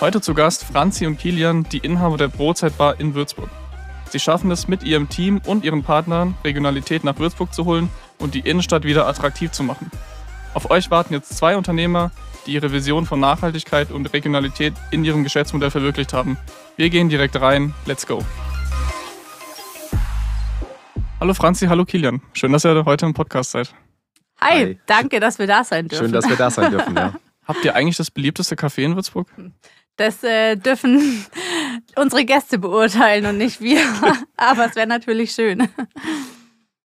Heute zu Gast Franzi und Kilian, die Inhaber der Brotzeitbar in Würzburg. Sie schaffen es mit ihrem Team und ihren Partnern, Regionalität nach Würzburg zu holen und die Innenstadt wieder attraktiv zu machen. Auf euch warten jetzt zwei Unternehmer, die ihre Vision von Nachhaltigkeit und Regionalität in ihrem Geschäftsmodell verwirklicht haben. Wir gehen direkt rein. Let's go. Hallo Franzi, hallo Kilian. Schön, dass ihr heute im Podcast seid. Hi, Hi. danke, dass wir da sein dürfen. Schön, dass wir da sein dürfen, ja. Habt ihr eigentlich das beliebteste Café in Würzburg? Das äh, dürfen unsere Gäste beurteilen und nicht wir. Aber es wäre natürlich schön.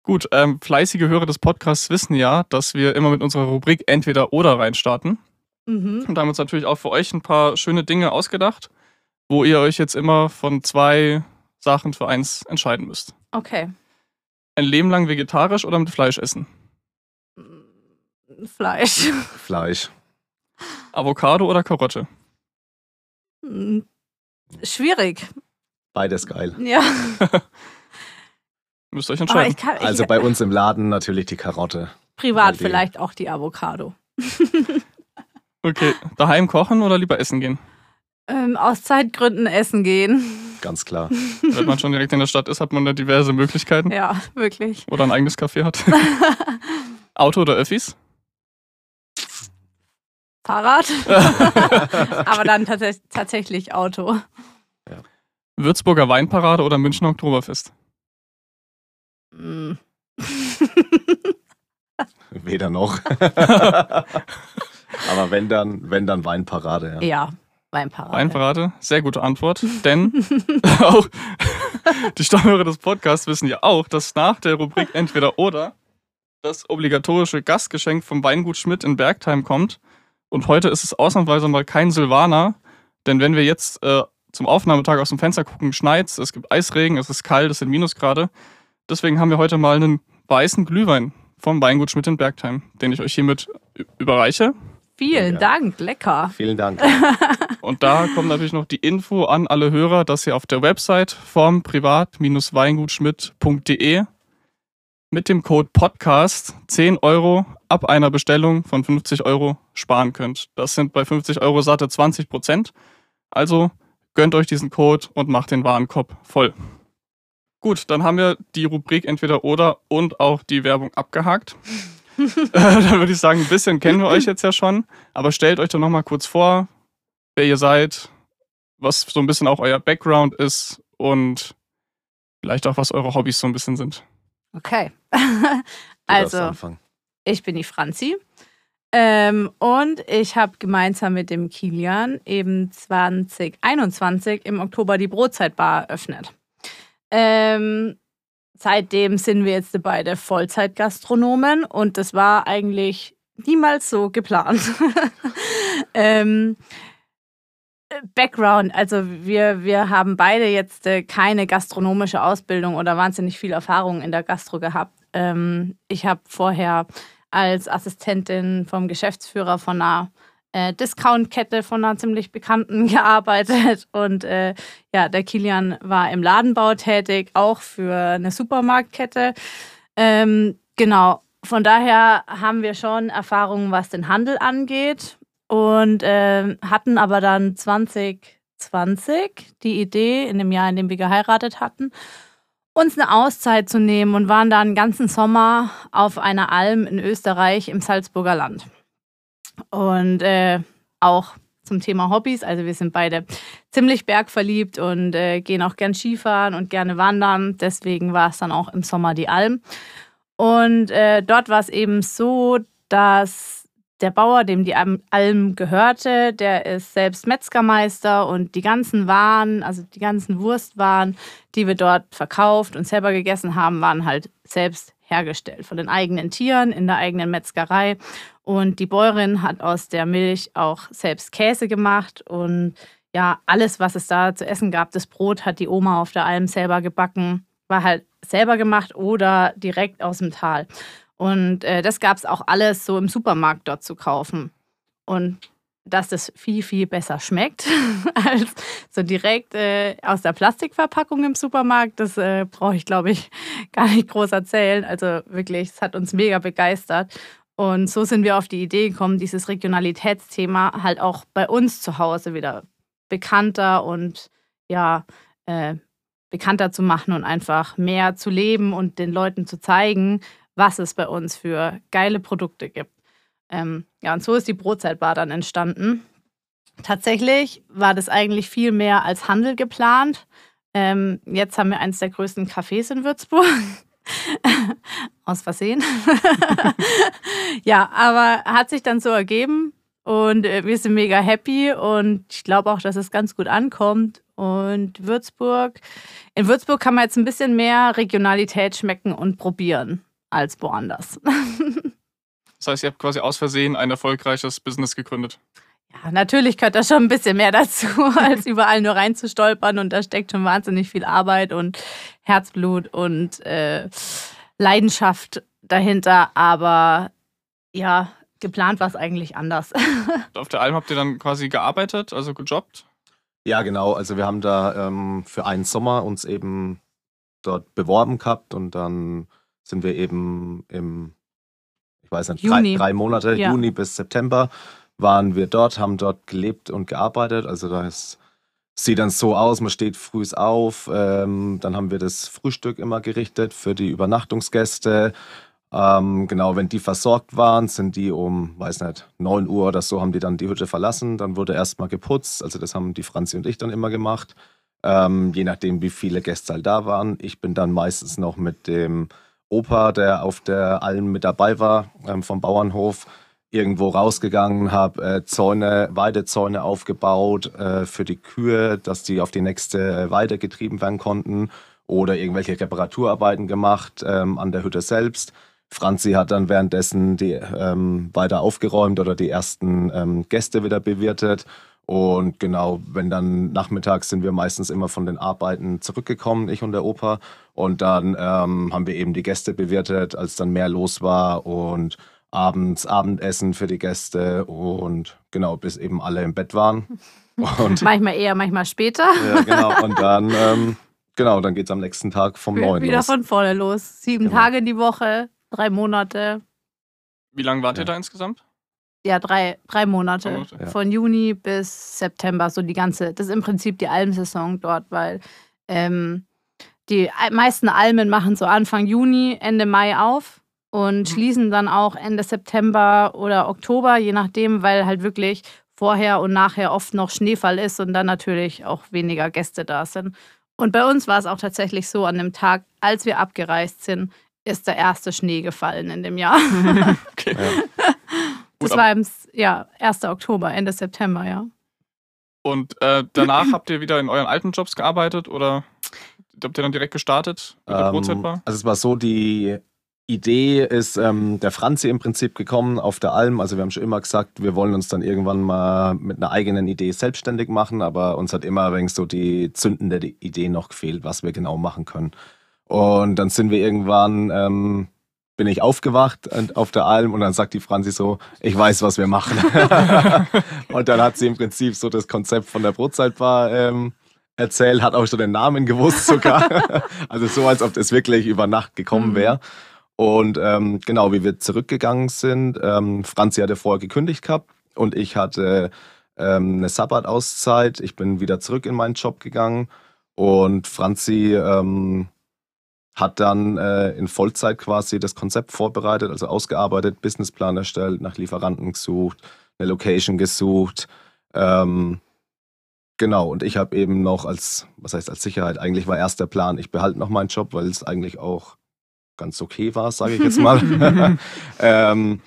Gut, ähm, fleißige Hörer des Podcasts wissen ja, dass wir immer mit unserer Rubrik Entweder oder reinstarten. Mhm. Und haben uns natürlich auch für euch ein paar schöne Dinge ausgedacht, wo ihr euch jetzt immer von zwei Sachen für eins entscheiden müsst. Okay. Ein Leben lang vegetarisch oder mit Fleisch essen? Fleisch. Fleisch. Avocado oder Karotte? Hm, Schwierig. Beides geil. Ja. Müsst ihr euch entscheiden. ich kann ich, Also bei uns im Laden natürlich die Karotte. privat die- vielleicht auch die Avocado. Okay, daheim kochen oder lieber essen gehen? Ähm, aus Zeitgründen essen gehen. Ganz klar. Wenn man schon direkt in der Stadt ist, hat man da diverse Möglichkeiten. Ja, wirklich. Oder ein eigenes Café hat. Auto oder Öffis? Fahrrad. Aber dann tats tatsächlich Auto. Würzburger Weinparade oder Münchner Oktoberfest? Hm. Weder noch. Aber wenn dann, wenn dann Weinparade, ja. ja, Weinparade. Weinparade, sehr gute Antwort. Denn auch die Stammhörer des Podcasts wissen ja auch, dass nach der Rubrik Entweder oder das obligatorische Gastgeschenk vom Weingut Schmidt in Bergheim kommt. Und heute ist es ausnahmsweise mal kein Silvaner, denn wenn wir jetzt äh, zum Aufnahmetag aus dem Fenster gucken, schneit es gibt Eisregen, es ist kalt, es sind Minusgrade. Deswegen haben wir heute mal einen weißen Glühwein vom Weingut Schmidt in Bergheim, den ich euch hiermit überreiche. Vielen Ja. Dank, lecker. Vielen Dank. Und da kommt natürlich noch die Info an alle Hörer, dass ihr auf der Website vom privat-weingutschmidt.de mit dem Code Podcast 10 Euro ab einer Bestellung von 50 Euro sparen könnt. Das sind bei 50 Euro satte 20 Prozent. Also gönnt euch diesen Code und macht den Warenkorb voll. Gut, dann haben wir die Rubrik entweder oder und auch die Werbung abgehakt. Äh, dann würde ich sagen, ein bisschen kennen wir euch jetzt ja schon, aber stellt euch doch nochmal kurz vor, wer ihr seid, was so ein bisschen auch euer Background ist und vielleicht auch, was eure Hobbys so ein bisschen sind. Okay. Also, ich bin die Franzi. Ähm, und ich habe gemeinsam mit dem Kilian eben 2021 im Oktober die Brotzeitbar eröffnet. Ähm, seitdem sind wir jetzt beide Vollzeitgastronomen und das war eigentlich niemals so geplant. ähm, Background, also wir, wir haben beide jetzt äh, keine gastronomische Ausbildung oder wahnsinnig viel Erfahrung in der Gastro gehabt. Ähm, ich habe vorher als Assistentin vom Geschäftsführer von einer äh, Discount-Kette von einer ziemlich bekannten gearbeitet und äh, ja, der Kilian war im Ladenbau tätig, auch für eine Supermarktkette. Ähm, genau, von daher haben wir schon Erfahrungen, was den Handel angeht und ähm, hatten aber dann 2020 die Idee, in dem Jahr, in dem wir geheiratet hatten, uns eine Auszeit zu nehmen und waren dann einen ganzen Sommer auf einer Alm in Österreich im Salzburger Land. Und äh, auch zum Thema Hobbys, also wir sind beide ziemlich bergverliebt und äh, gehen auch gern Skifahren und gerne wandern. Deswegen war es dann auch im Sommer die Alm. Und äh, dort war es eben so, dass der Bauer, dem die Alm- gehörte, der ist selbst Metzgermeister und die ganzen Waren, also die ganzen Wurstwaren, die wir dort verkauft und selber gegessen haben, waren halt selbst hergestellt von den eigenen Tieren in der eigenen Metzgerei. Und die Bäuerin hat aus der Milch auch selbst Käse gemacht und ja, alles, was es da zu essen gab, das Brot hat die Oma auf der Alm selber gebacken, war halt selber gemacht oder direkt aus dem Tal. Und äh, das gab es auch alles so im Supermarkt dort zu kaufen. Und dass das viel, viel besser schmeckt als so direkt äh, aus der Plastikverpackung im Supermarkt, das äh, brauche ich, glaube ich, gar nicht groß erzählen. Also wirklich, es hat uns mega begeistert. Und so sind wir auf die Idee gekommen, dieses Regionalitätsthema halt auch bei uns zu Hause wieder bekannter und ja, äh, bekannter zu machen und einfach mehr zu leben und den Leuten zu zeigen, was es bei uns für geile Produkte gibt. Ähm, ja, und so ist die Brotzeitbar dann entstanden. Tatsächlich war das eigentlich viel mehr als Handel geplant. Ähm, jetzt haben wir eines der größten Cafés in Würzburg. Aus Versehen. ja, aber hat sich dann so ergeben und äh, wir sind mega happy und ich glaube auch, dass es ganz gut ankommt. Und Würzburg, in Würzburg kann man jetzt ein bisschen mehr Regionalität schmecken und probieren als woanders. das heißt, ihr habt quasi aus Versehen ein erfolgreiches Business gegründet. Ja, natürlich gehört da schon ein bisschen mehr dazu, als überall nur reinzustolpern. Und da steckt schon wahnsinnig viel Arbeit und Herzblut und äh, Leidenschaft dahinter. Aber ja, geplant war es eigentlich anders. Auf der Alm habt ihr dann quasi gearbeitet, also gejobbt? Ja, genau. Also wir haben da ähm, für einen Sommer uns eben dort beworben gehabt und dann sind wir eben im, ich weiß nicht, drei, drei, Monate, ja. Juni bis September waren wir dort, haben dort gelebt und gearbeitet. Also da ist, sieht dann so aus, man steht früh auf, ähm, dann haben wir das Frühstück immer gerichtet für die Übernachtungsgäste. Ähm, genau, wenn die versorgt waren, sind die um, weiß nicht, 9 Uhr oder so, haben die dann die Hütte verlassen. Dann wurde erstmal geputzt. Also das haben die Franzi und ich dann immer gemacht. Ähm, je nachdem, wie viele Gäste halt da waren. Ich bin dann meistens noch mit dem Opa, der auf der Alm mit dabei war, ähm, vom Bauernhof, irgendwo rausgegangen, habe äh, Zäune, Weidezäune aufgebaut äh, für die Kühe, dass die auf die nächste äh, Weide getrieben werden konnten oder irgendwelche Reparaturarbeiten gemacht ähm, an der Hütte selbst. Franzi hat dann währenddessen die ähm, weiter aufgeräumt oder die ersten ähm, Gäste wieder bewirtet. Und genau, wenn dann nachmittags sind wir meistens immer von den Arbeiten zurückgekommen, ich und der Opa. Und dann ähm, haben wir eben die Gäste bewirtet, als dann mehr los war und abends Abendessen für die Gäste und genau, bis eben alle im Bett waren. Und, manchmal eher, manchmal später. Ja, genau. Und dann, ähm, genau, dann geht es am nächsten Tag vom Neuen Wieder los. von vorne los. Sieben genau. Tage die Woche, drei Monate. Wie lange wart ja. ihr da insgesamt? Ja, drei, drei Monate. Monate. Ja. Von Juni bis September, so die ganze, das ist im Prinzip die Almsaison dort, weil ähm, die meisten Almen machen so Anfang Juni, Ende Mai auf und mhm. schließen dann auch Ende September oder Oktober, je nachdem, weil halt wirklich vorher und nachher oft noch Schneefall ist und dann natürlich auch weniger Gäste da sind. Und bei uns war es auch tatsächlich so, an dem Tag, als wir abgereist sind, ist der erste Schnee gefallen in dem Jahr. okay. Ja. Das war im ja, 1. Oktober, Ende September, ja. Und äh, danach habt ihr wieder in euren alten Jobs gearbeitet oder habt ihr dann direkt gestartet mit der ähm, Brotzeitbar? Also es war so, die Idee ist ähm, der Franzi im Prinzip gekommen auf der Alm. Also wir haben schon immer gesagt, wir wollen uns dann irgendwann mal mit einer eigenen Idee selbstständig machen, aber uns hat immer ein so die zündende Idee noch gefehlt, was wir genau machen können. Und dann sind wir irgendwann, ähm, bin ich aufgewacht auf der Alm und dann sagt die Franzi so, ich weiß, was wir machen. und dann hat sie im Prinzip so das Konzept von der Brotzeitbar ähm, erzählt, hat auch schon den Namen gewusst sogar. also so, als ob das wirklich über Nacht gekommen mhm. wäre. Und ähm, genau, wie wir zurückgegangen sind, ähm, Franzi hatte vorher gekündigt gehabt und ich hatte ähm, eine Sabbatauszeit. Ich bin wieder zurück in meinen Job gegangen und Franzi ähm, hat dann äh, in Vollzeit quasi das Konzept vorbereitet, also ausgearbeitet, Businessplan erstellt, nach Lieferanten gesucht, eine Location gesucht. Ähm, genau, und ich habe eben noch als, was heißt als Sicherheit, eigentlich war erst der Plan, ich behalte noch meinen Job, weil es eigentlich auch ganz okay war, sage ich jetzt mal. ähm,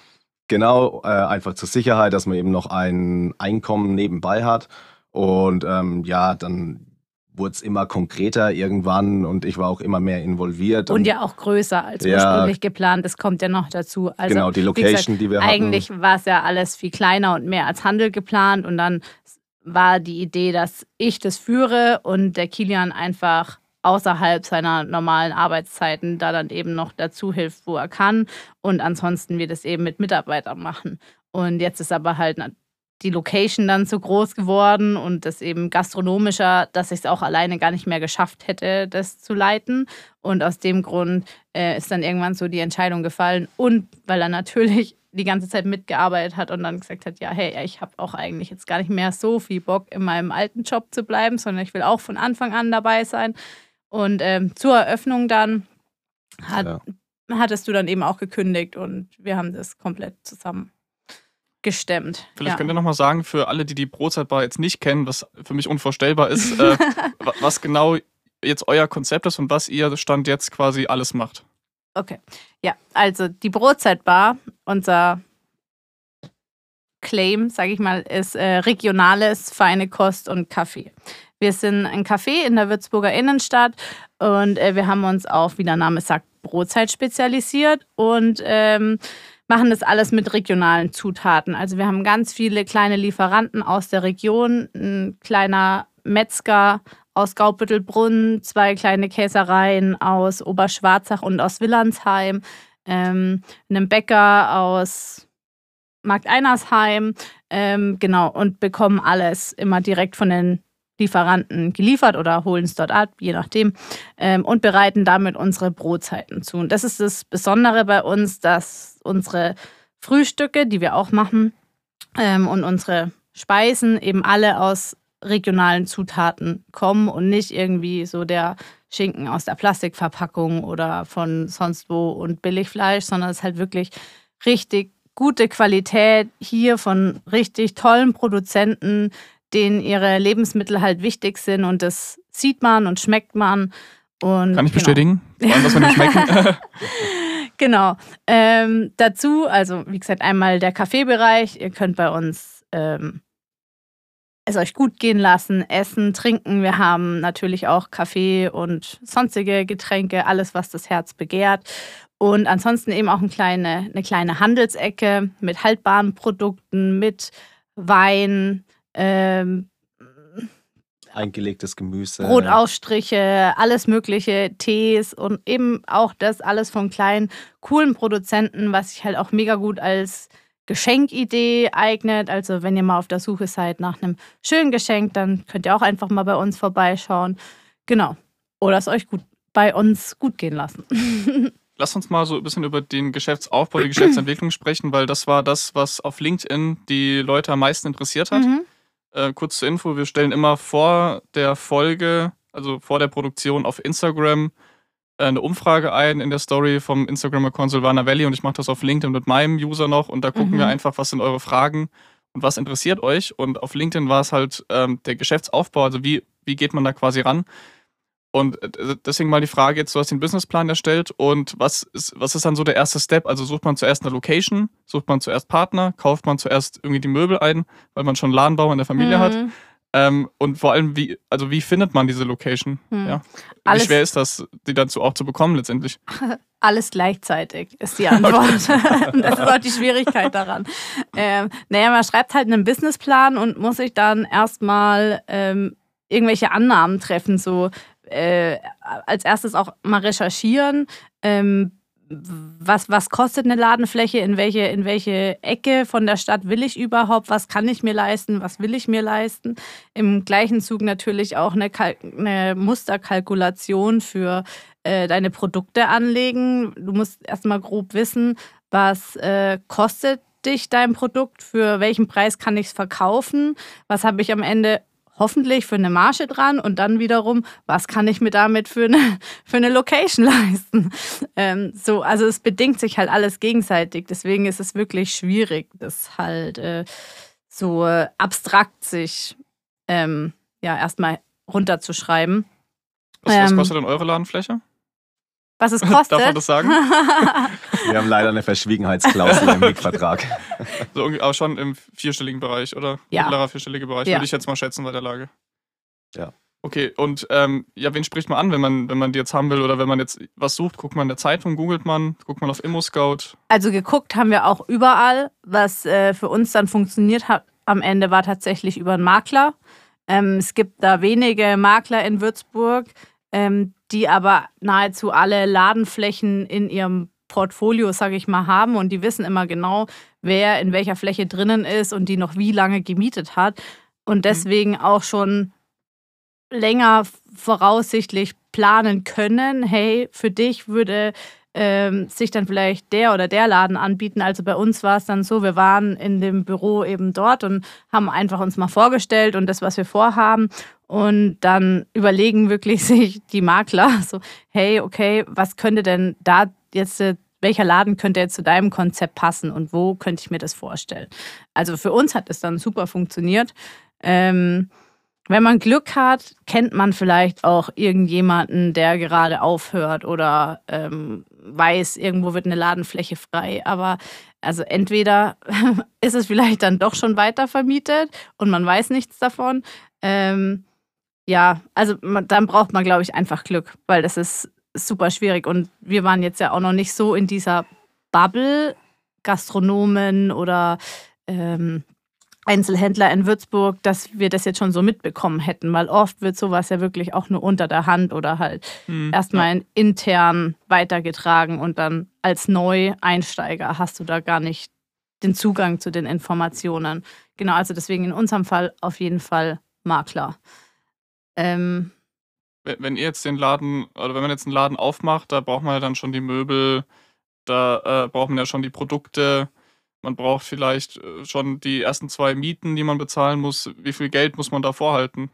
genau, äh, einfach zur Sicherheit, dass man eben noch ein Einkommen nebenbei hat. Und ähm, ja, dann wurde es immer konkreter irgendwann und ich war auch immer mehr involviert. Und, und ja auch größer als ja, ursprünglich geplant. Das kommt ja noch dazu. Also, genau, die Location, gesagt, die wir hatten. Eigentlich war es ja alles viel kleiner und mehr als Handel geplant und dann war die Idee, dass ich das führe und der Kilian einfach außerhalb seiner normalen Arbeitszeiten da dann eben noch dazu hilft, wo er kann und ansonsten wir das eben mit Mitarbeitern machen. Und jetzt ist aber halt die Location dann so groß geworden und das eben gastronomischer, dass ich es auch alleine gar nicht mehr geschafft hätte, das zu leiten. Und aus dem Grund äh, ist dann irgendwann so die Entscheidung gefallen. Und weil er natürlich die ganze Zeit mitgearbeitet hat und dann gesagt hat, ja, hey, ich habe auch eigentlich jetzt gar nicht mehr so viel Bock, in meinem alten Job zu bleiben, sondern ich will auch von Anfang an dabei sein. Und ähm, zur Eröffnung dann hat, ja. hattest du dann eben auch gekündigt und wir haben das komplett zusammen gestemmt. Vielleicht ja. könnt ihr nochmal sagen, für alle, die die Brotzeitbar jetzt nicht kennen, was für mich unvorstellbar ist, äh, was genau jetzt euer Konzept ist und was ihr Stand jetzt quasi alles macht. Okay, ja, also die Brotzeitbar, unser Claim, sage ich mal, ist äh, regionales, feine Kost und Kaffee. Wir sind ein Café in der Würzburger Innenstadt und äh, wir haben uns auf, wie der Name sagt, Brotzeit spezialisiert und ähm, machen das alles mit regionalen Zutaten. Also wir haben ganz viele kleine Lieferanten aus der Region, ein kleiner Metzger aus Gaubüttelbrunn, zwei kleine Käsereien aus Oberschwarzach und aus Willandsheim, ähm, einen Bäcker aus Markt Einersheim, ähm, genau, und bekommen alles immer direkt von den Lieferanten geliefert oder holen es dort ab, je nachdem, ähm, und bereiten damit unsere Brotzeiten zu. Und das ist das Besondere bei uns, dass unsere Frühstücke, die wir auch machen, ähm, und unsere Speisen eben alle aus regionalen Zutaten kommen und nicht irgendwie so der Schinken aus der Plastikverpackung oder von sonst wo und Billigfleisch, sondern es ist halt wirklich richtig gute Qualität hier von richtig tollen Produzenten, denen ihre Lebensmittel halt wichtig sind und das sieht man und schmeckt man. Und, Kann ich genau. bestätigen? Vor allem, dass wir schmecken. genau. Ähm, dazu, also wie gesagt, einmal der Kaffeebereich. Ihr könnt bei uns ähm, es euch gut gehen lassen, essen, trinken. Wir haben natürlich auch Kaffee und sonstige Getränke, alles, was das Herz begehrt. Und ansonsten eben auch eine kleine, eine kleine Handelsecke mit haltbaren Produkten, mit Wein, ähm, eingelegtes Gemüse. Brotausstriche, alles mögliche, Tees und eben auch das alles von kleinen, coolen Produzenten, was sich halt auch mega gut als Geschenkidee eignet. Also wenn ihr mal auf der Suche seid nach einem schönen Geschenk, dann könnt ihr auch einfach mal bei uns vorbeischauen. Genau. Oder es euch gut bei uns gut gehen lassen. Lass uns mal so ein bisschen über den Geschäftsaufbau, die Geschäftsentwicklung sprechen, weil das war das, was auf LinkedIn die Leute am meisten interessiert hat. Mhm. Äh, kurz zur Info, wir stellen immer vor der Folge, also vor der Produktion auf Instagram äh, eine Umfrage ein in der Story vom Instagram-Account Silvana Valley und ich mache das auf LinkedIn mit meinem User noch und da gucken mhm. wir einfach, was sind eure Fragen und was interessiert euch. Und auf LinkedIn war es halt ähm, der Geschäftsaufbau, also wie, wie geht man da quasi ran. Und äh, deswegen mal die Frage jetzt, du hast den Businessplan erstellt und was ist, was ist dann so der erste Step? Also sucht man zuerst eine Location, sucht man zuerst Partner, kauft man zuerst irgendwie die Möbel ein, weil man schon Ladenbau in der Familie mhm. hat. Ähm, und vor allem, wie, also wie findet man diese Location? Mhm. Ja? Wie schwer ist das, die dazu auch zu bekommen letztendlich? Alles gleichzeitig ist die Antwort. das ist auch die Schwierigkeit daran. Ähm, naja, man schreibt halt einen Businessplan und muss sich dann erstmal ähm, irgendwelche Annahmen treffen, so äh, als erstes auch mal recherchieren. Ähm, was, was kostet eine Ladenfläche, in welche, in welche Ecke von der Stadt will ich überhaupt, was kann ich mir leisten, was will ich mir leisten. Im gleichen Zug natürlich auch eine, eine Musterkalkulation für äh, deine Produkte anlegen. Du musst erstmal grob wissen, was äh, kostet dich dein Produkt, für welchen Preis kann ich es verkaufen, was habe ich am Ende hoffentlich für eine Marge dran und dann wiederum, was kann ich mir damit für eine, für eine Location leisten? Ähm, so, also es bedingt sich halt alles gegenseitig. Deswegen ist es wirklich schwierig, das halt äh, so äh, abstrakt sich ähm, ja erstmal runterzuschreiben. Was, was ähm, kostet denn eure Ladenfläche? Was es kostet? Darf man das sagen? Wir haben leider eine Verschwiegenheitsklausel im Mietvertrag. So, aber schon im vierstelligen Bereich, oder? Ja. Mittlerer vierstelliger Bereich, ja. würde ich jetzt mal schätzen bei der Lage. Ja. Okay, und ähm, ja, wen spricht man an, wenn man, wenn man die jetzt haben will oder wenn man jetzt was sucht? Guckt man in der Zeitung, googelt man, guckt man auf ImmoScout? Also geguckt haben wir auch überall. Was äh, für uns dann funktioniert hat am Ende war tatsächlich über einen Makler. Ähm, es gibt da wenige Makler in Würzburg, ähm, die aber nahezu alle Ladenflächen in ihrem Portfolio, sage ich mal, haben und die wissen immer genau, wer in welcher Fläche drinnen ist und die noch wie lange gemietet hat und mhm. deswegen auch schon länger voraussichtlich planen können, hey, für dich würde ähm, sich dann vielleicht der oder der Laden anbieten. Also bei uns war es dann so, wir waren in dem Büro eben dort und haben einfach uns mal vorgestellt und das, was wir vorhaben. Und dann überlegen wirklich sich die Makler so, hey, okay, was könnte denn da jetzt, äh, welcher Laden könnte jetzt zu deinem Konzept passen und wo könnte ich mir das vorstellen? Also für uns hat es dann super funktioniert. Ähm, wenn man Glück hat, kennt man vielleicht auch irgendjemanden, der gerade aufhört oder ähm, weiß, irgendwo wird eine Ladenfläche frei. Aber also entweder ist es vielleicht dann doch schon weiter vermietet und man weiß nichts davon. Ähm, ja, also man, dann braucht man, glaube ich, einfach Glück, weil das ist super schwierig. Und wir waren jetzt ja auch noch nicht so in dieser Bubble, Gastronomen oder ähm, Einzelhändler in Würzburg, dass wir das jetzt schon so mitbekommen hätten, weil oft wird sowas ja wirklich auch nur unter der Hand oder halt hm, erstmal ja. intern weitergetragen und dann als Neueinsteiger hast du da gar nicht den Zugang zu den Informationen. Genau, also deswegen in unserem Fall auf jeden Fall Makler. Ähm, wenn ihr jetzt den Laden, oder wenn man jetzt einen Laden aufmacht, da braucht man ja dann schon die Möbel, da äh, braucht man ja schon die Produkte man braucht vielleicht äh, schon die ersten zwei Mieten, die man bezahlen muss. Wie viel Geld muss man da vorhalten?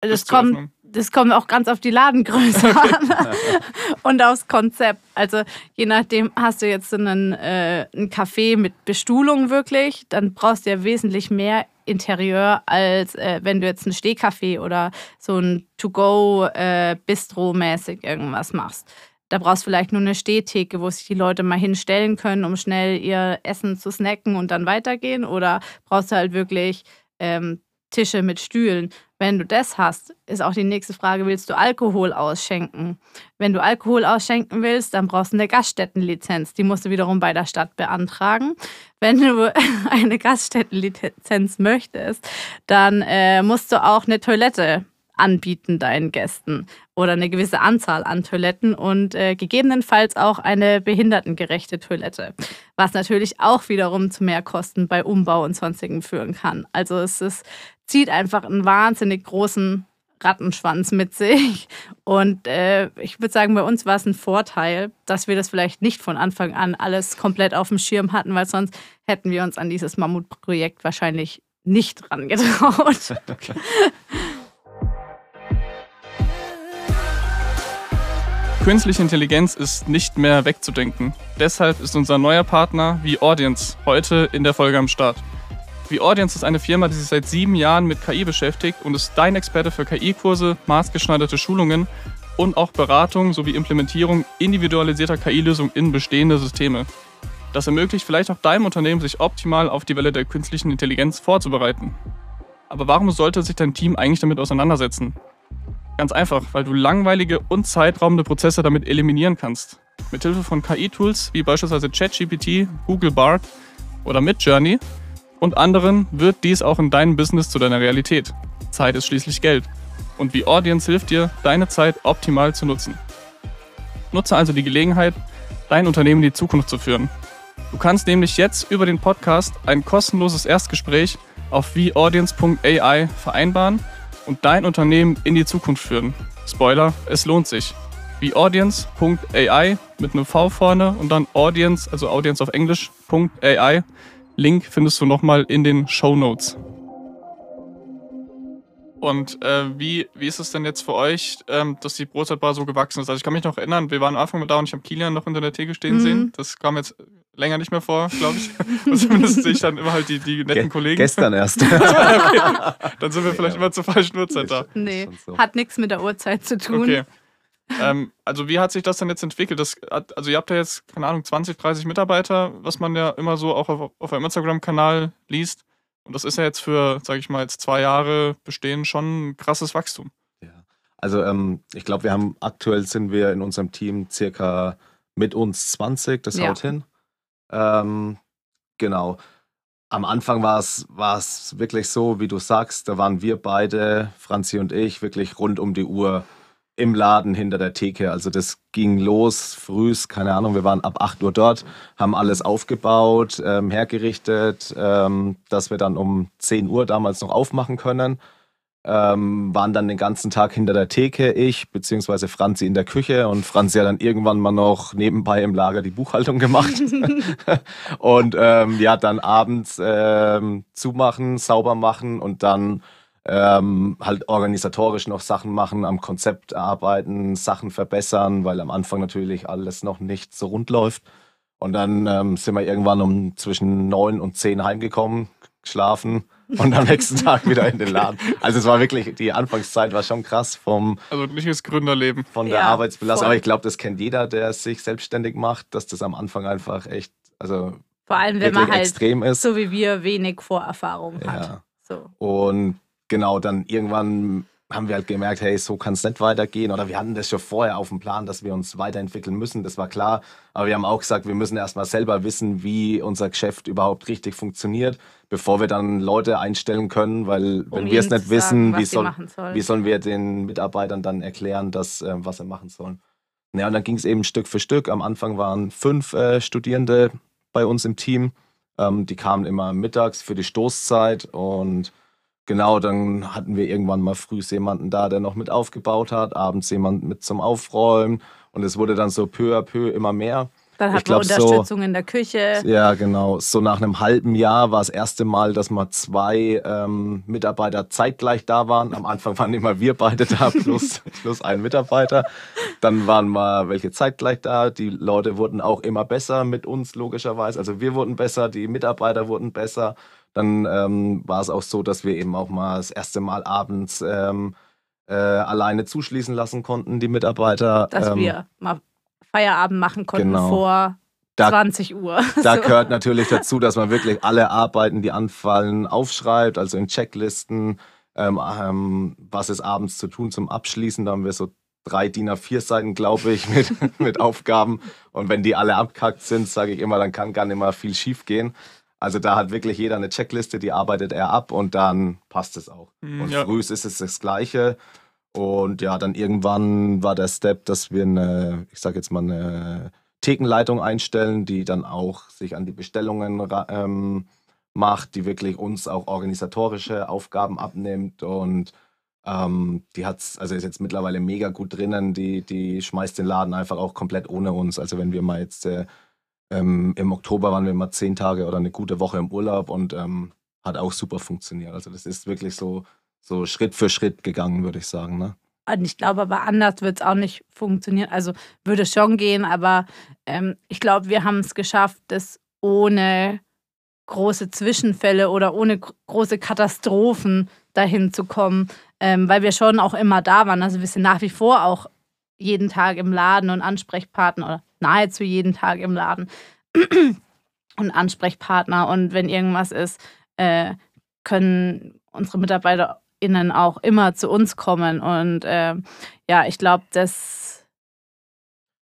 Das kommt, das kommt auch ganz auf die Ladengröße an und aufs Konzept. Also je nachdem, hast du jetzt einen, äh, einen Café mit Bestuhlung wirklich, dann brauchst du ja wesentlich mehr Interieur, als äh, wenn du jetzt ein Stehkaffee oder so ein To-Go-Bistro-mäßig äh, irgendwas machst. Da brauchst du vielleicht nur eine Stehtheke, wo sich die Leute mal hinstellen können, um schnell ihr Essen zu snacken und dann weitergehen. Oder brauchst du halt wirklich ähm, Tische mit Stühlen. Wenn du das hast, ist auch die nächste Frage, willst du Alkohol ausschenken? Wenn du Alkohol ausschenken willst, dann brauchst du eine Gaststättenlizenz. Die musst du wiederum bei der Stadt beantragen. Wenn du eine Gaststättenlizenz möchtest, dann äh, musst du auch eine Toilette anbieten deinen Gästen oder eine gewisse Anzahl an Toiletten und äh, gegebenenfalls auch eine behindertengerechte Toilette, was natürlich auch wiederum zu Mehrkosten bei Umbau und sonstigen führen kann. Also es ist, zieht einfach einen wahnsinnig großen Rattenschwanz mit sich. Und äh, ich würde sagen, bei uns war es ein Vorteil, dass wir das vielleicht nicht von Anfang an alles komplett auf dem Schirm hatten, weil sonst hätten wir uns an dieses Mammutprojekt wahrscheinlich nicht dran Künstliche Intelligenz ist nicht mehr wegzudenken. Deshalb ist unser neuer Partner V-Audience heute in der Folge am Start. V-Audience ist eine Firma, die sich seit sieben Jahren mit KI beschäftigt und ist dein Experte für KI-Kurse, maßgeschneiderte Schulungen und auch Beratung sowie Implementierung individualisierter KI-Lösungen in bestehende Systeme. Das ermöglicht vielleicht auch deinem Unternehmen, sich optimal auf die Welle der künstlichen Intelligenz vorzubereiten. Aber warum sollte sich dein Team eigentlich damit auseinandersetzen? Ganz einfach, weil du langweilige und zeitraubende Prozesse damit eliminieren kannst. Mithilfe von KI-Tools wie beispielsweise ChatGPT, Google Bard oder Midjourney und anderen wird dies auch in deinem Business zu deiner Realität. Zeit ist schließlich Geld. Und wie Audience hilft dir, deine Zeit optimal zu nutzen. Nutze also die Gelegenheit, dein Unternehmen in die Zukunft zu führen. Du kannst nämlich jetzt über den Podcast ein kostenloses Erstgespräch auf vaudience.ai vereinbaren und dein Unternehmen in die Zukunft führen. Spoiler, es lohnt sich. Wie audience.ai mit einem V vorne und dann audience, also audience auf Englisch.ai. Link findest du nochmal in den Show Notes. Und äh, wie, wie ist es denn jetzt für euch, ähm, dass die Brotzeitbar so gewachsen ist? Also ich kann mich noch erinnern, wir waren am Anfang mit da und ich habe Kilian noch unter der Theke stehen mhm. sehen. Das kam jetzt länger nicht mehr vor, glaube ich. Und zumindest sehe ich dann immer halt die, die netten Ge Kollegen. Gestern erst. okay. Dann sind wir vielleicht immer zur falschen Uhrzeit da. Nee, hat nichts mit der Uhrzeit zu tun. Okay. Ähm, also wie hat sich das denn jetzt entwickelt? Das, also ihr habt ja jetzt, keine Ahnung, 20, 30 Mitarbeiter, was man ja immer so auch auf, auf eurem Instagram-Kanal liest. Und das ist ja jetzt für, sage ich mal, jetzt zwei Jahre bestehen schon ein krasses Wachstum. Ja. Also ähm, ich glaube, wir haben aktuell sind wir in unserem Team circa mit uns 20, das ja. haut hin. Ähm, genau. Am Anfang war es wirklich so, wie du sagst, da waren wir beide, Franzi und ich, wirklich rund um die Uhr im Laden hinter der Theke. Also das ging los frühs, keine Ahnung, wir waren ab 8 Uhr dort, haben alles aufgebaut, ähm, hergerichtet, ähm, dass wir dann um 10 Uhr damals noch aufmachen können. Ähm, waren dann den ganzen Tag hinter der Theke, ich beziehungsweise Franzi in der Küche und Franzi hat dann irgendwann mal noch nebenbei im Lager die Buchhaltung gemacht und ähm, ja, dann abends ähm, zumachen, sauber machen und dann ähm, halt organisatorisch noch Sachen machen, am Konzept arbeiten, Sachen verbessern, weil am Anfang natürlich alles noch nicht so rund läuft. Und dann ähm, sind wir irgendwann um zwischen neun und zehn heimgekommen, geschlafen und am nächsten Tag wieder in den Laden. Also es war wirklich, die Anfangszeit war schon krass vom Also ein richtiges Gründerleben. von der Ja, Arbeitsbelastung. voll. Aber ich glaube, das kennt jeder, der sich selbstständig macht, dass das am Anfang einfach echt, also Vor allem, wenn man halt extrem ist. so wie wir wenig Vorerfahrung hat. Ja. So. Und genau, dann irgendwann haben wir halt gemerkt, hey, so kann es nicht weitergehen. Oder wir hatten das schon vorher auf dem Plan, dass wir uns weiterentwickeln müssen, das war klar. Aber wir haben auch gesagt, wir müssen erstmal selber wissen, wie unser Geschäft überhaupt richtig funktioniert, bevor wir dann Leute einstellen können, weil wenn Um wir es nicht wissen, sagen, wie, soll, sollen. wie sollen wir den Mitarbeitern dann erklären, dass, äh, was sie machen sollen. Ja, und dann ging es eben Stück für Stück. Am Anfang waren fünf äh, Studierende bei uns im Team. Ähm, die kamen immer mittags für die Stoßzeit und genau, dann hatten wir irgendwann mal früh jemanden da, der noch mit aufgebaut hat, abends jemand mit zum Aufräumen und es wurde dann so peu à peu immer mehr. Dann hat man glaub, so- Unterstützung in der Küche. Ja, genau. So nach einem halben Jahr war das erste Mal, dass mal zwei ähm, Mitarbeiter zeitgleich da waren. Am Anfang waren immer wir beide da, plus, plus ein Mitarbeiter. Dann waren mal welche zeitgleich da. Die Leute wurden auch immer besser mit uns, logischerweise. Also wir wurden besser, die Mitarbeiter wurden besser. Dann ähm, war es auch so, dass wir eben auch mal das erste Mal abends ähm, äh, alleine zuschließen lassen konnten, die Mitarbeiter. dass ähm, wir mal Feierabend machen konnten genau. vor Da- 20 Uhr. Da So. gehört natürlich dazu, dass man wirklich alle Arbeiten, die anfallen, aufschreibt, also in Checklisten. Ähm, ähm, was ist abends zu tun zum Abschließen? Da haben wir so drei DIN A4 Seiten, glaube ich, mit, mit Aufgaben. Und wenn die alle abkackt sind, sage ich immer, dann kann gar nicht mal viel schief gehen. Also da hat wirklich jeder eine Checkliste, die arbeitet er ab und dann passt es auch. Hm, Und ja. früh ist es das Gleiche. Und ja, dann irgendwann war der Step, dass wir eine, ich sage jetzt mal, eine Thekenleitung einstellen, die dann auch sich an die Bestellungen ähm, macht, die wirklich uns auch organisatorische Aufgaben abnimmt und ähm, die hat's, also ist jetzt mittlerweile mega gut drinnen, die, die schmeißt den Laden einfach auch komplett ohne uns. Also wenn wir mal jetzt äh, ähm, im Oktober waren wir mal zehn Tage oder eine gute Woche im Urlaub und ähm, hat auch super funktioniert. Also das ist wirklich so, so Schritt für Schritt gegangen, würde ich sagen. Ne? Und ich glaube aber anders wird es auch nicht funktionieren. Also würde schon gehen, aber ähm, ich glaube, wir haben es geschafft, das ohne große Zwischenfälle oder ohne gr- große Katastrophen dahin zu kommen, ähm, weil wir schon auch immer da waren. Also wir sind nach wie vor auch jeden Tag im Laden und Ansprechpartner oder nahezu jeden Tag im Laden und Ansprechpartner. Und wenn irgendwas ist, äh, können unsere MitarbeiterInnen auch immer zu uns kommen. Und äh, ja, ich glaube, das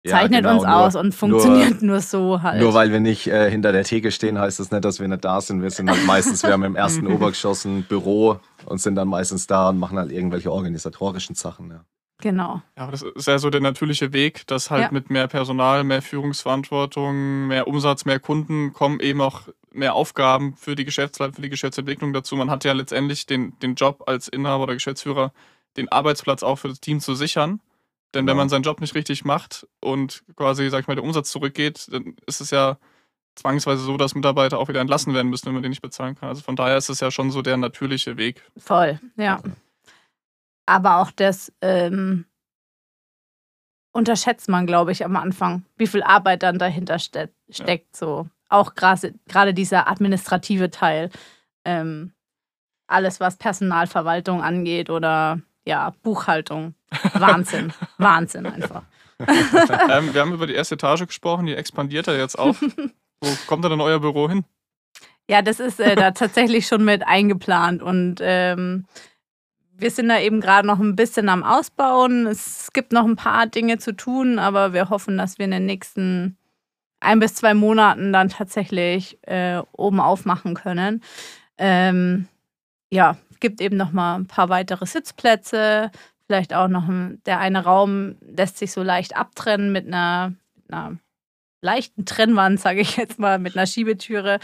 zeichnet genau, uns nur- aus und funktioniert nur, so halt. Nur weil wir nicht äh, hinter der Theke stehen, heißt das nicht, dass wir nicht da sind. Wir sind halt meistens, wir haben im ersten Obergeschoss ein Büro und sind dann meistens da und machen halt irgendwelche organisatorischen Sachen. Ja. Genau. Ja, aber das ist ja so der natürliche Weg, dass halt Ja. mit mehr Personal, mehr Führungsverantwortung, mehr Umsatz, mehr Kunden kommen eben auch mehr Aufgaben für die Geschäftsleitung, für die Geschäftsentwicklung dazu. Man hat ja letztendlich den, den Job als Inhaber oder Geschäftsführer, den Arbeitsplatz auch für das Team zu sichern. Denn wenn Genau. man seinen Job nicht richtig macht und quasi, sag ich mal, der Umsatz zurückgeht, dann ist es ja zwangsweise so, dass Mitarbeiter auch wieder entlassen werden müssen, wenn man den nicht bezahlen kann. Also von daher ist es ja schon so der natürliche Weg. Voll, ja. Aber auch das ähm, unterschätzt man, glaube ich, am Anfang, wie viel Arbeit dann dahinter ste steckt. So. Auch gerade gerade dieser administrative Teil. Ähm, alles, was Personalverwaltung angeht oder ja, Buchhaltung. Wahnsinn. Wahnsinn einfach. ähm, wir haben über die erste Etage gesprochen, die expandiert ja jetzt auch. Wo kommt da denn euer Büro hin? Ja, das ist äh, da tatsächlich schon mit eingeplant und ähm, wir sind da eben gerade noch ein bisschen am Ausbauen. Es gibt noch ein paar Dinge zu tun, aber wir hoffen, dass wir in den nächsten ein bis zwei Monaten dann tatsächlich äh, oben aufmachen können. Ähm, ja, gibt eben noch mal ein paar weitere Sitzplätze Vielleicht auch noch ein, der eine Raum lässt sich so leicht abtrennen mit einer, mit einer leichten Trennwand, sage ich jetzt mal, mit einer Schiebetüre,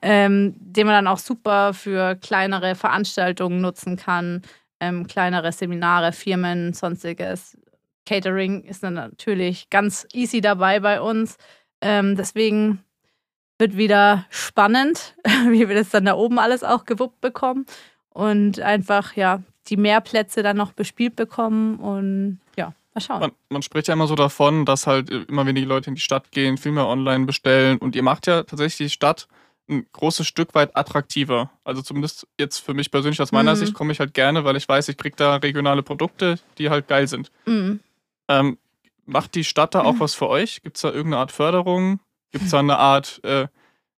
ähm, den man dann auch super für kleinere Veranstaltungen nutzen kann, ähm, kleinere Seminare, Firmen, sonstiges. Catering ist dann natürlich ganz easy dabei bei uns. Ähm, deswegen wird wieder spannend, wie wir das dann da oben alles auch gewuppt bekommen und einfach ja die Mehrplätze dann noch bespielt bekommen und ja, Mal schauen. Man, man, spricht ja immer so davon, dass halt immer weniger Leute in die Stadt gehen, viel mehr online bestellen. Und ihr macht ja tatsächlich die Stadt ein großes Stück weit attraktiver. Also zumindest jetzt für mich persönlich aus meiner mhm. Sicht komme ich halt gerne, weil ich weiß, ich kriege da regionale Produkte, die halt geil sind. Mhm. Ähm, macht die Stadt da auch was für euch? Gibt es da irgendeine Art Förderung? Gibt es da eine Art, äh,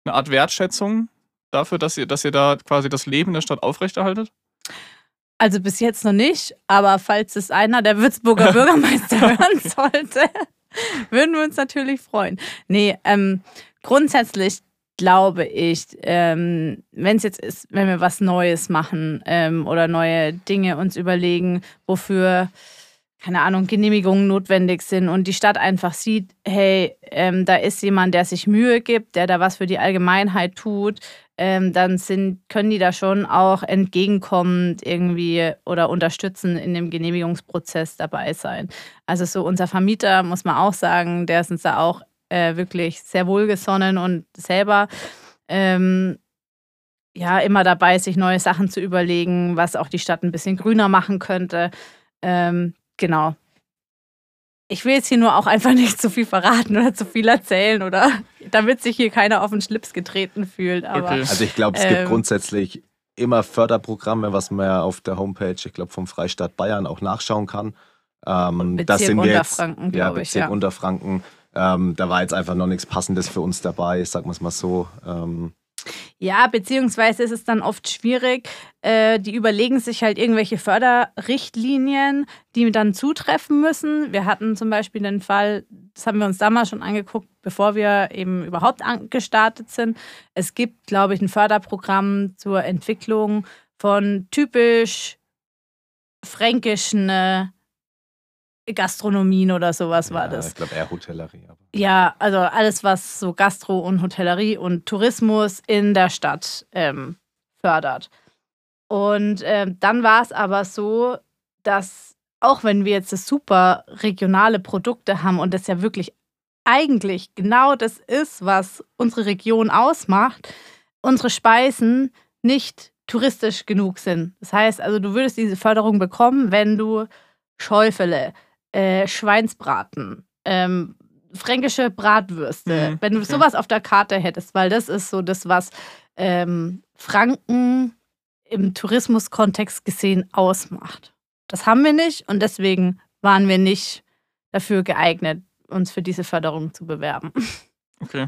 eine Art Wertschätzung dafür, dass ihr, dass ihr da quasi das Leben in der Stadt aufrechterhaltet? Also bis jetzt noch nicht, aber falls es einer der Würzburger Bürgermeister hören sollte, würden wir uns natürlich freuen. Nee, ähm, grundsätzlich glaube ich, ähm, wenn es jetzt ist, wenn wir was Neues machen ähm, oder neue Dinge uns überlegen, wofür, keine Ahnung, Genehmigungen notwendig sind und die Stadt einfach sieht, hey, ähm, da ist jemand, der sich Mühe gibt, der da was für die Allgemeinheit tut, ähm, dann sind, können die da schon auch entgegenkommend irgendwie oder unterstützen in dem Genehmigungsprozess dabei sein. Also so unser Vermieter, muss man auch sagen, der ist uns da auch äh, wirklich sehr wohlgesonnen und selber ähm, ja immer dabei, sich neue Sachen zu überlegen, was auch die Stadt ein bisschen grüner machen könnte. Ähm, genau, ich will jetzt hier nur auch einfach nicht zu viel verraten oder zu viel erzählen oder damit sich hier keiner auf den Schlips getreten fühlt. Aber, okay. Also ich glaube, es ähm, gibt grundsätzlich immer Förderprogramme, was man ja auf der Homepage, ich glaube, vom Freistaat Bayern auch nachschauen kann. Ähm, Bezirk das sind wir jetzt, ja, Bezirk ich, ja. Unterfranken. Ähm, da war jetzt einfach noch nichts Passendes für uns dabei, sagen wir es mal so. Ähm, ja, beziehungsweise ist es dann oft schwierig. Äh, die überlegen sich halt irgendwelche Förderrichtlinien, die dann zutreffen müssen. Wir hatten zum Beispiel den Fall, das haben wir uns damals schon angeguckt, bevor wir eben überhaupt gestartet sind. Es gibt, glaube ich, ein Förderprogramm zur Entwicklung von typisch fränkischen äh, Gastronomien oder sowas war das. Ich glaube eher Hotellerie. Aber. Ja, also alles, was so Gastro und Hotellerie und Tourismus in der Stadt ähm, fördert. Und ähm, dann war es aber so, dass auch wenn wir jetzt das super regionale Produkte haben und das ja wirklich eigentlich genau das ist, was unsere Region ausmacht, unsere Speisen nicht touristisch genug sind. Das heißt also, du würdest diese Förderung bekommen, wenn du Schäufele, äh, Schweinsbraten, ähm, fränkische Bratwürste. Mhm, Wenn du sowas auf der Karte hättest, weil das ist so das, was ähm, Franken im Tourismuskontext gesehen ausmacht. Das haben wir nicht und deswegen waren wir nicht dafür geeignet, uns für diese Förderung zu bewerben. Okay.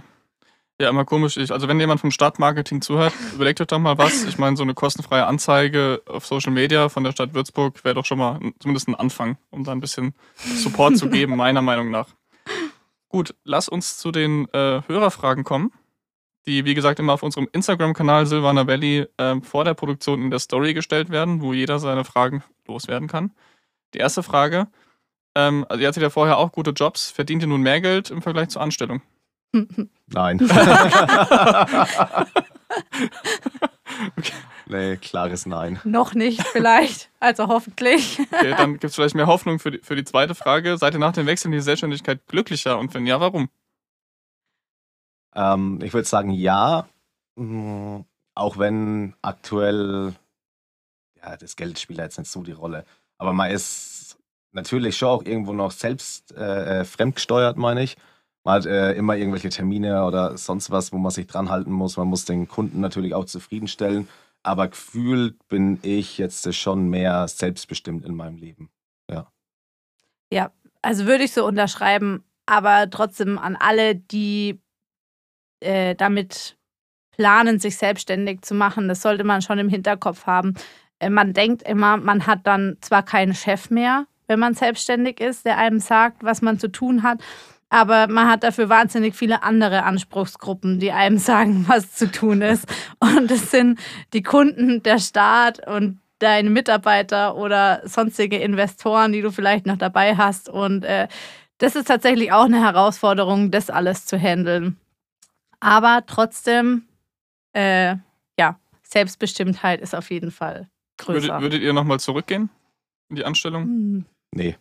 Ja, immer komisch. Ich, also wenn jemand vom Stadtmarketing zuhört, überlegt euch doch mal was. Ich meine, so eine kostenfreie Anzeige auf Social Media von der Stadt Würzburg wäre doch schon mal zumindest ein Anfang, um da ein bisschen Support zu geben, meiner Meinung nach. Gut, lass uns zu den äh, Hörerfragen kommen, die, wie gesagt, immer auf unserem Instagram-Kanal Silvana Valley äh, vor der Produktion in der Story gestellt werden, wo jeder seine Fragen loswerden kann. Die erste Frage, ähm, also ihr hattet ja vorher auch gute Jobs, verdient ihr nun mehr Geld im Vergleich zur Anstellung? Nein. okay. Nee, klares Nein. Noch nicht, vielleicht. Also hoffentlich. Okay, dann gibt es vielleicht mehr Hoffnung für die, für die zweite Frage. Seid ihr nach dem Wechsel in die Selbstständigkeit glücklicher? Und wenn ja, warum? Ähm, ich würde sagen, ja. Mm, auch wenn aktuell, ja, das Geld spielt jetzt nicht so die Rolle. Aber man ist natürlich schon auch irgendwo noch selbst äh, äh fremdgesteuert, meine ich. Man hat äh, immer irgendwelche Termine oder sonst was, wo man sich dran halten muss. Man muss den Kunden natürlich auch zufriedenstellen. Aber gefühlt bin ich jetzt schon mehr selbstbestimmt in meinem Leben. Ja. Ja, also würde ich so unterschreiben, aber trotzdem an alle, die äh, damit planen, sich selbstständig zu machen, das sollte man schon im Hinterkopf haben. Äh, man denkt immer, man hat dann zwar keinen Chef mehr, wenn man selbstständig ist, der einem sagt, was man zu tun hat, aber man hat dafür wahnsinnig viele andere Anspruchsgruppen, die einem sagen, was zu tun ist. Und es sind die Kunden, der Staat und deine Mitarbeiter oder sonstige Investoren, die du vielleicht noch dabei hast. Und äh, das ist tatsächlich auch eine Herausforderung, das alles zu handeln. Aber trotzdem, äh, ja, Selbstbestimmtheit ist auf jeden Fall größer. Würdet, würdet ihr nochmal zurückgehen in die Anstellung? Hm, Nee.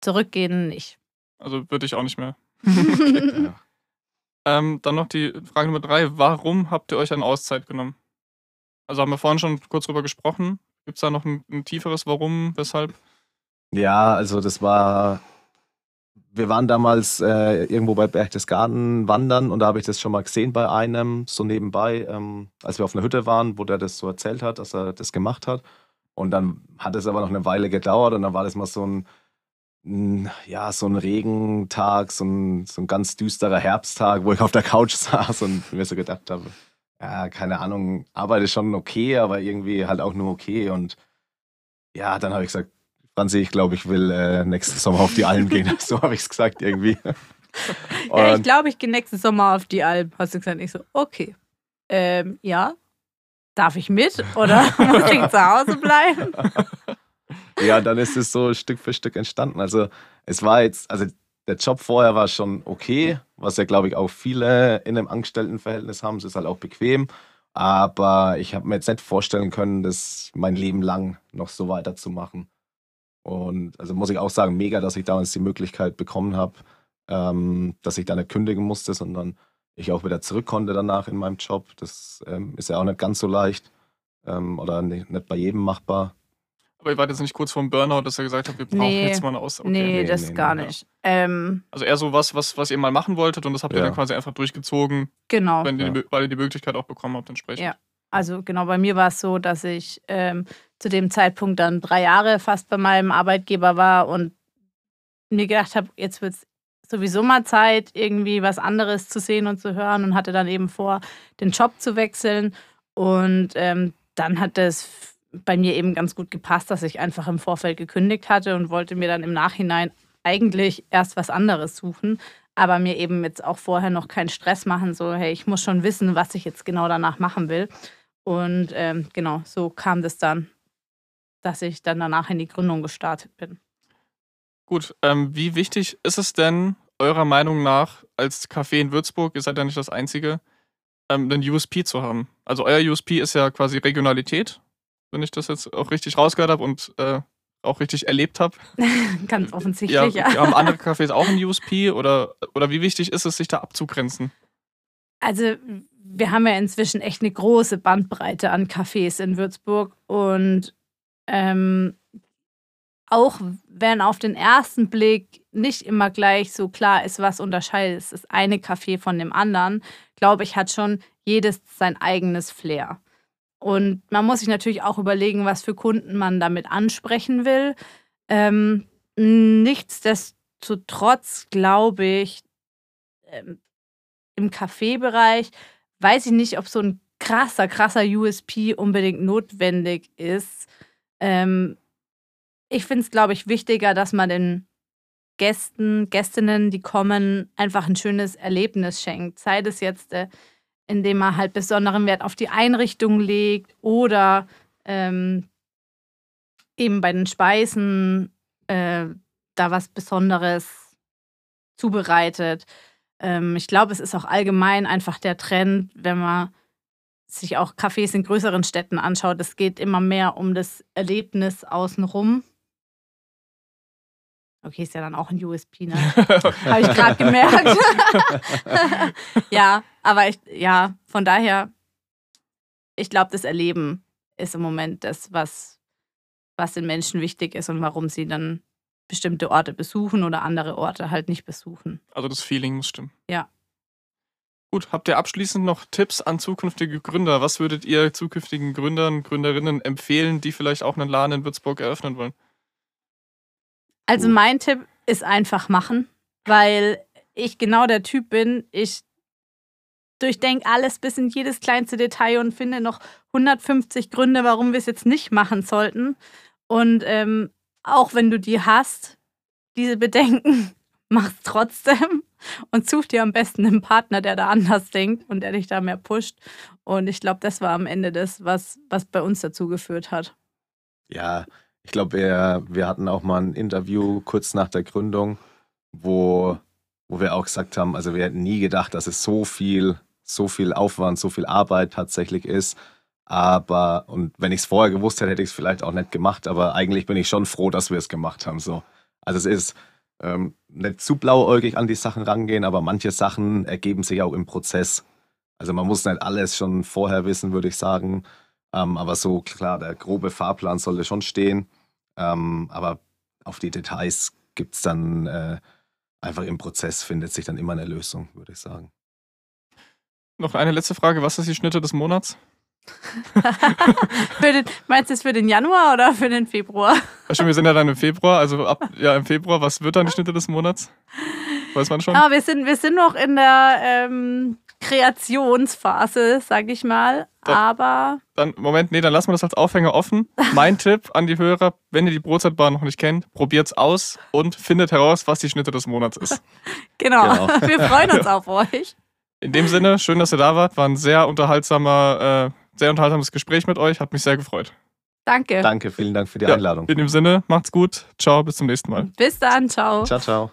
Zurückgehen nicht. Also würde ich auch nicht mehr. Ja. Ähm, dann noch die Frage Nummer drei. Warum habt ihr euch eine Auszeit genommen? Also haben wir vorhin schon kurz drüber gesprochen. Gibt es da noch ein, ein tieferes Warum, weshalb? Ja, also das war. Wir waren damals äh, irgendwo bei Berchtesgaden wandern und da habe ich das schon mal gesehen bei einem, so nebenbei, ähm, als wir auf einer Hütte waren, wo der das so erzählt hat, dass er das gemacht hat. Und dann hat es aber noch eine Weile gedauert und dann war das mal so ein ja, so ein Regentag, so ein, so ein ganz düsterer Herbsttag, wo ich auf der Couch saß und mir so gedacht habe, ja, keine Ahnung, Arbeit ist schon okay, aber irgendwie halt auch nur okay. Und ja, dann habe ich gesagt, Franzi, ich glaube, ich will äh, nächsten Sommer auf die Alm gehen. so habe ich es gesagt irgendwie. Ja, ich glaube, ich gehe nächsten Sommer auf die Alm. Hast du gesagt? Ich so, okay. Ähm, ja. Darf ich mit oder muss ich zu Hause bleiben? Ja, dann ist es so Stück für Stück entstanden. Also es war jetzt, also der Job vorher war schon okay, was ja glaube ich auch viele in einem Angestelltenverhältnis haben. Es ist halt auch bequem. Aber ich habe mir jetzt nicht vorstellen können, das mein Leben lang noch so weiterzumachen. Und also muss ich auch sagen, mega, dass ich damals die Möglichkeit bekommen habe, ähm, dass ich da nicht kündigen musste, sondern ich auch wieder zurück konnte danach in meinem Job. Das ähm, ist ja auch nicht ganz so leicht ähm, oder nicht, nicht bei jedem machbar. Aber ihr wart jetzt nicht kurz vorm Burnout, dass ihr gesagt habt, wir brauchen Nee. jetzt mal eine Auszeit. Okay. Nee, Nee, das nee, gar nee. nicht. Ähm, Also eher so was, was, was ihr mal machen wolltet und das habt ihr Ja. dann quasi einfach durchgezogen, genau. wenn ihr, weil ihr die Möglichkeit auch bekommen habt entsprechend. Ja. Also genau, bei mir war es so, dass ich ähm, zu dem Zeitpunkt dann drei Jahre fast bei meinem Arbeitgeber war und mir gedacht habe, jetzt wird es sowieso mal Zeit, irgendwie was anderes zu sehen und zu hören und hatte dann eben vor, den Job zu wechseln. Und ähm, dann hat es bei mir eben ganz gut gepasst, dass ich einfach im Vorfeld gekündigt hatte und wollte mir dann im Nachhinein eigentlich erst was anderes suchen, aber mir eben jetzt auch vorher noch keinen Stress machen, so, hey, ich muss schon wissen, was ich jetzt genau danach machen will. Und ähm, genau, so kam das dann, dass ich dann danach in die Gründung gestartet bin. Gut, ähm, wie wichtig ist es denn eurer Meinung nach als Café in Würzburg, ihr seid ja nicht das Einzige, ähm, einen USP zu haben? Also euer USP ist ja quasi Regionalität, wenn ich das jetzt auch richtig rausgehört habe und äh, auch richtig erlebt habe. Ganz Ja, offensichtlich, ja. Haben andere Cafés auch einen USP oder, oder wie wichtig ist es, sich da abzugrenzen? Also, wir haben ja inzwischen echt eine große Bandbreite an Cafés in Würzburg und ähm, auch wenn auf den ersten Blick nicht immer gleich so klar ist, was unterscheidet das eine Café von dem anderen, glaube ich, hat schon jedes sein eigenes Flair. Und man muss sich natürlich auch überlegen, was für Kunden man damit ansprechen will. Ähm, nichtsdestotrotz glaube ich, ähm, im Kaffeebereich weiß ich nicht, ob so ein krasser, krasser USP unbedingt notwendig ist. Ähm, ich finde es, glaube ich, wichtiger, dass man den Gästen, Gästinnen, die kommen, einfach ein schönes Erlebnis schenkt. Sei das jetzt, äh, indem man halt besonderen Wert auf die Einrichtung legt oder ähm, eben bei den Speisen äh, da was Besonderes zubereitet. Ähm, ich glaube, es ist auch allgemein einfach der Trend, wenn man sich auch Cafés in größeren Städten anschaut. Es geht immer mehr um das Erlebnis außenrum. Okay, ist ja dann auch ein USP, ne? Habe ich gerade gemerkt. ja, aber ich, ja, von daher, ich glaube, das Erleben ist im Moment das, was, was den Menschen wichtig ist und warum sie dann bestimmte Orte besuchen oder andere Orte halt nicht besuchen. Also das Feeling muss stimmen. Ja. Gut, habt ihr abschließend noch Tipps an zukünftige Gründer? Was würdet ihr zukünftigen Gründern, Gründerinnen empfehlen, die vielleicht auch einen Laden in Würzburg eröffnen wollen? Also mein Tipp ist einfach machen, weil ich genau der Typ bin. Ich durchdenke alles bis in jedes kleinste Detail und finde noch 150 Gründe, warum wir es jetzt nicht machen sollten. Und ähm, auch wenn du die hast, diese Bedenken, mach's trotzdem und such dir am besten einen Partner, der da anders denkt und der dich da mehr pusht. Und ich glaube, das war am Ende das, was, was bei uns dazu geführt hat. Ja, ich glaube, wir, wir hatten auch mal ein Interview kurz nach der Gründung, wo, wo wir auch gesagt haben, also wir hätten nie gedacht, dass es so viel, so viel Aufwand, so viel Arbeit tatsächlich ist. Aber, und wenn ich es vorher gewusst hätte, hätte ich es vielleicht auch nicht gemacht. Aber eigentlich bin ich schon froh, dass wir es gemacht haben. So. Also es ist ähm, nicht zu blauäugig an die Sachen rangehen, aber manche Sachen ergeben sich auch im Prozess. Also man muss nicht alles schon vorher wissen, würde ich sagen. Ähm, aber so klar, der grobe Fahrplan sollte schon stehen. Ähm, aber auf die Details gibt es dann äh, einfach im Prozess, findet sich dann immer eine Lösung, würde ich sagen. Noch eine letzte Frage. Was ist die Schnitte des Monats? den, meinst du es für den Januar oder für den Februar? Ja, wir sind ja dann im Februar, also ab ja, im Februar, was wird dann die Schnitte des Monats? Weiß man schon? Aber wir sind, wir sind noch in der ähm, Kreationsphase, sag ich mal. Da, aber. Dann, Moment, nee, dann lassen wir das als Aufhänger offen. Mein Tipp an die Hörer, wenn ihr die Brotzeitbahn noch nicht kennt, probiert's aus und findet heraus, was die Schnitte des Monats ist. genau. genau. Wir freuen uns auf euch. In dem Sinne, schön, dass ihr da wart. War ein sehr unterhaltsamer, äh, sehr unterhaltsames Gespräch mit euch. Hat mich sehr gefreut. Danke. Danke, vielen Dank für die ja, Einladung. In dem Sinne, macht's gut. Ciao, bis zum nächsten Mal. Bis dann, ciao. Ciao, ciao.